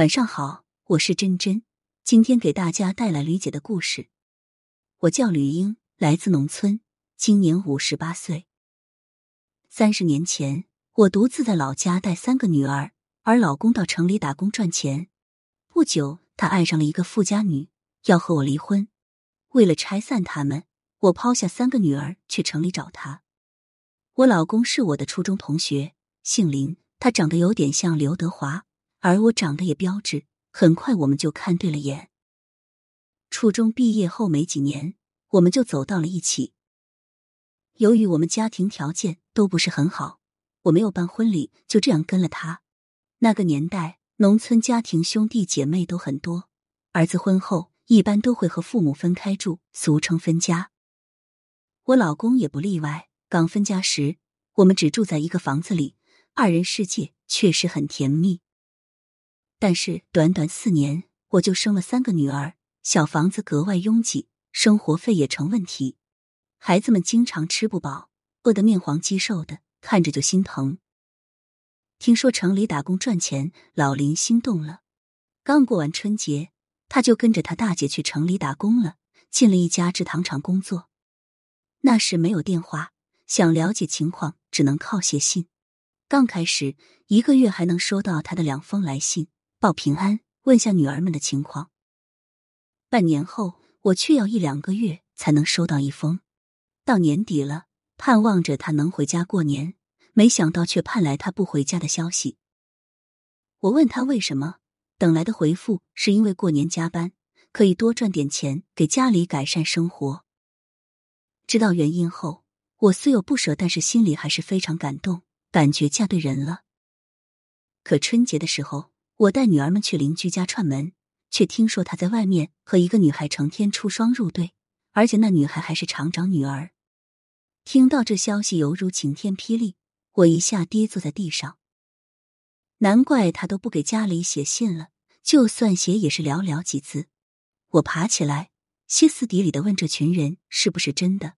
晚上好，我是真真，今天给大家带来吕姐的故事。我叫吕英，来自农村，今年五十八岁。三十年前，我独自在老家带三个女儿，而老公到城里打工赚钱。不久，他爱上了一个富家女，要和我离婚。为了拆散他们，我抛下三个女儿去城里找他。我老公是我的初中同学，姓林，他长得有点像刘德华。而我长得也标致，很快我们就看对了眼。初中毕业后没几年，我们就走到了一起。由于我们家庭条件都不是很好，我没有办婚礼，就这样跟了他。那个年代，农村家庭兄弟姐妹都很多，儿子婚后一般都会和父母分开住，俗称分家。我老公也不例外。刚分家时，我们只住在一个房子里，二人世界确实很甜蜜。但是短短四年，我就生了三个女儿，小房子格外拥挤，生活费也成问题，孩子们经常吃不饱，饿得面黄肌瘦的，看着就心疼。听说城里打工赚钱，老林心动了。刚过完春节，他就跟着他大姐去城里打工了，进了一家制糖厂工作。那时没有电话，想了解情况只能靠写信。刚开始一个月还能收到他的两封来信。报平安，问下女儿们的情况。半年后，我却要一两个月才能收到一封。到年底了，盼望着他能回家过年，没想到却盼来他不回家的消息。我问他为什么，等来的回复是因为过年加班，可以多赚点钱给家里改善生活。知道原因后，我虽有不舍，但是心里还是非常感动，感觉嫁对人了。可春节的时候。我带女儿们去邻居家串门，却听说他在外面和一个女孩成天出双入对，而且那女孩还是厂长女儿。听到这消息，犹如晴天霹雳，我一下跌坐在地上。难怪他都不给家里写信了，就算写也是寥寥几字。我爬起来，歇斯底里的问这群人是不是真的？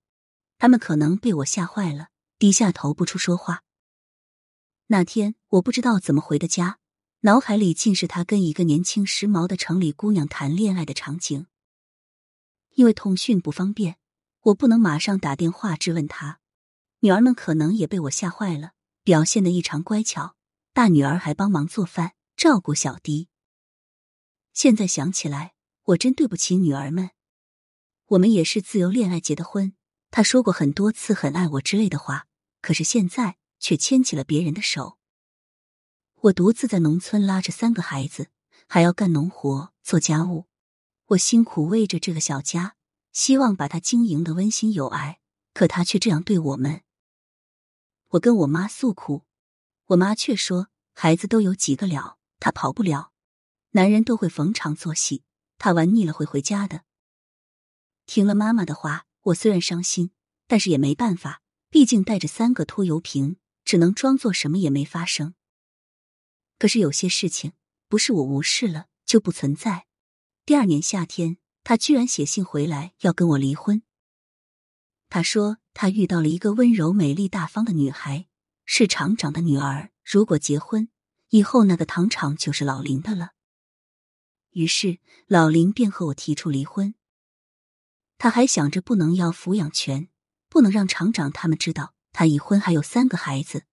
他们可能被我吓坏了，低下头不出说话。那天我不知道怎么回的家。脑海里尽是他跟一个年轻时髦的城里姑娘谈恋爱的场景。因为通讯不方便，我不能马上打电话质问他。女儿们可能也被我吓坏了，表现的异常乖巧。大女儿还帮忙做饭，照顾小弟。现在想起来，我真对不起女儿们。我们也是自由恋爱结的婚，他说过很多次很爱我之类的话，可是现在却牵起了别人的手。我独自在农村拉着三个孩子，还要干农活、做家务。我辛苦为着这个小家，希望把它经营的温馨有爱，可他却这样对我们。我跟我妈诉苦，我妈却说：“孩子都有几个了，他跑不了。男人都会逢场作戏，他玩腻了会回家的。”听了妈妈的话，我虽然伤心，但是也没办法，毕竟带着三个拖油瓶，只能装作什么也没发生。可是有些事情不是我无视了就不存在。第二年夏天，他居然写信回来要跟我离婚。他说他遇到了一个温柔、美丽、大方的女孩，是厂长的女儿。如果结婚以后，那个糖厂就是老林的了。于是老林便和我提出离婚。他还想着不能要抚养权，不能让厂长他们知道他已婚，还有三个孩子。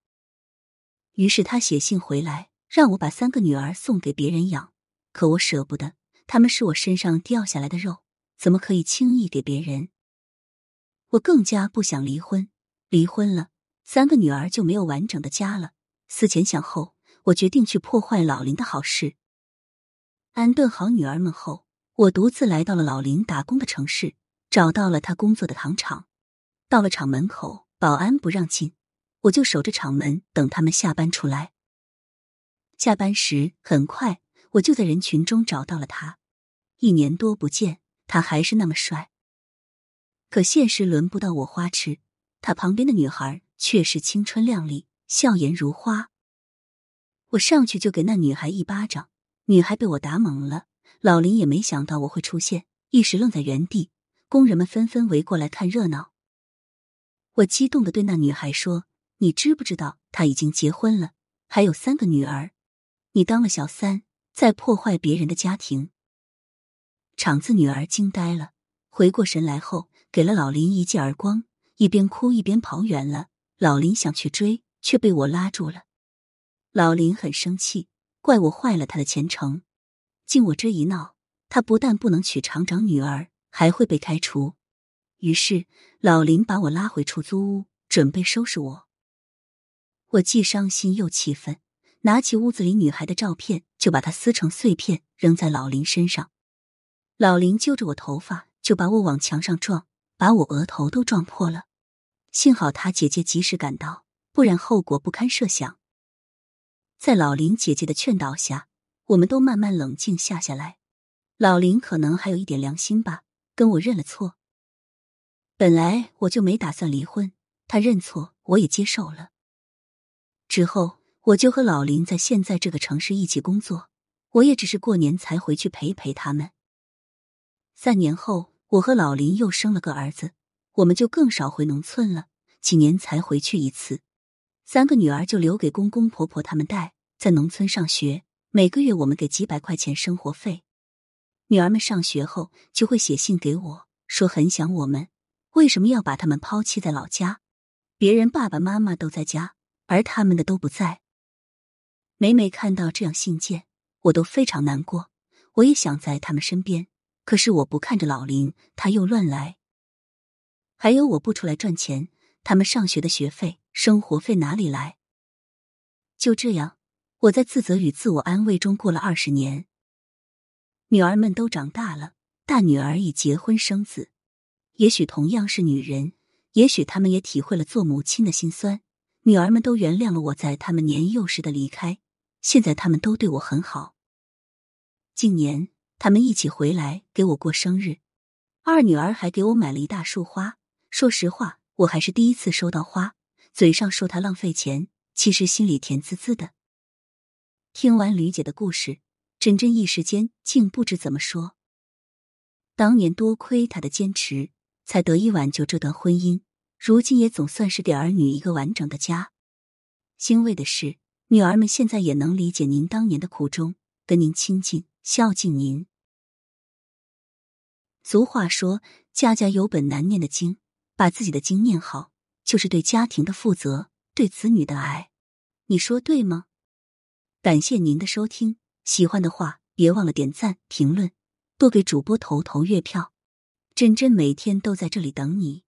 于是他写信回来。让我把三个女儿送给别人养，可我舍不得，他们是我身上掉下来的肉，怎么可以轻易给别人？我更加不想离婚，离婚了，三个女儿就没有完整的家了。思前想后，我决定去破坏老林的好事。安顿好女儿们后，我独自来到了老林打工的城市，找到了他工作的糖厂。到了厂门口，保安不让进，我就守着厂门，等他们下班出来。下班时，很快我就在人群中找到了他。一年多不见，他还是那么帅。可现实轮不到我花痴，他旁边的女孩却是青春靓丽，笑颜如花。我上去就给那女孩一巴掌，女孩被我打懵了。老林也没想到我会出现，一时愣在原地。工人们纷纷围过来看热闹。我激动的对那女孩说：“你知不知道他已经结婚了，还有三个女儿？”你当了小三，在破坏别人的家庭。厂子女儿惊呆了，回过神来后，给了老林一记耳光，一边哭一边跑远了。老林想去追，却被我拉住了。老林很生气，怪我坏了他的前程。经我这一闹，他不但不能娶厂长女儿，还会被开除。于是老林把我拉回出租屋，准备收拾我。我既伤心又气愤，拿起屋子里女孩的照片，就把它撕成碎片，扔在老林身上。老林揪着我头发，就把我往墙上撞，把我额头都撞破了。幸好他姐姐及时赶到，不然后果不堪设想。在老林姐姐的劝导下，我们都慢慢冷静下下来。老林可能还有一点良心吧，跟我认了错。本来我就没打算离婚，他认错我也接受了。之后我就和老林在现在这个城市一起工作，我也只是过年才回去陪陪他们。三年后，我和老林又生了个儿子，我们就更少回农村了，几年才回去一次。三个女儿就留给公公婆婆他们带，在农村上学，每个月我们给几百块钱生活费。女儿们上学后就会写信给我，说很想我们，为什么要把他们抛弃在老家？别人爸爸妈妈都在家，而他们的都不在。每每看到这样信件，我都非常难过，我也想在他们身边。可是我不看着老林，他又乱来。还有我不出来赚钱，他们上学的学费、生活费哪里来？就这样，我在自责与自我安慰中过了二十年。女儿们都长大了，大女儿已结婚生子。也许同样是女人，也许她们也体会了做母亲的辛酸。女儿们都原谅了我在他们年幼时的离开，现在他们都对我很好。近年。他们一起回来给我过生日，二女儿还给我买了一大束花。说实话，我还是第一次收到花，嘴上说她浪费钱，其实心里甜滋滋的。听完吕姐的故事，珍珍一时间竟不知怎么说。当年多亏她的坚持，才得以挽救这段婚姻，如今也总算是给儿女一个完整的家。欣慰的是，女儿们现在也能理解您当年的苦衷，跟您亲近，孝敬您。俗话说：“家家有本难念的经，把自己的经念好，就是对家庭的负责，对子女的爱。”你说对吗？感谢您的收听，喜欢的话别忘了点赞、评论，多给主播投投月票。真真每天都在这里等你。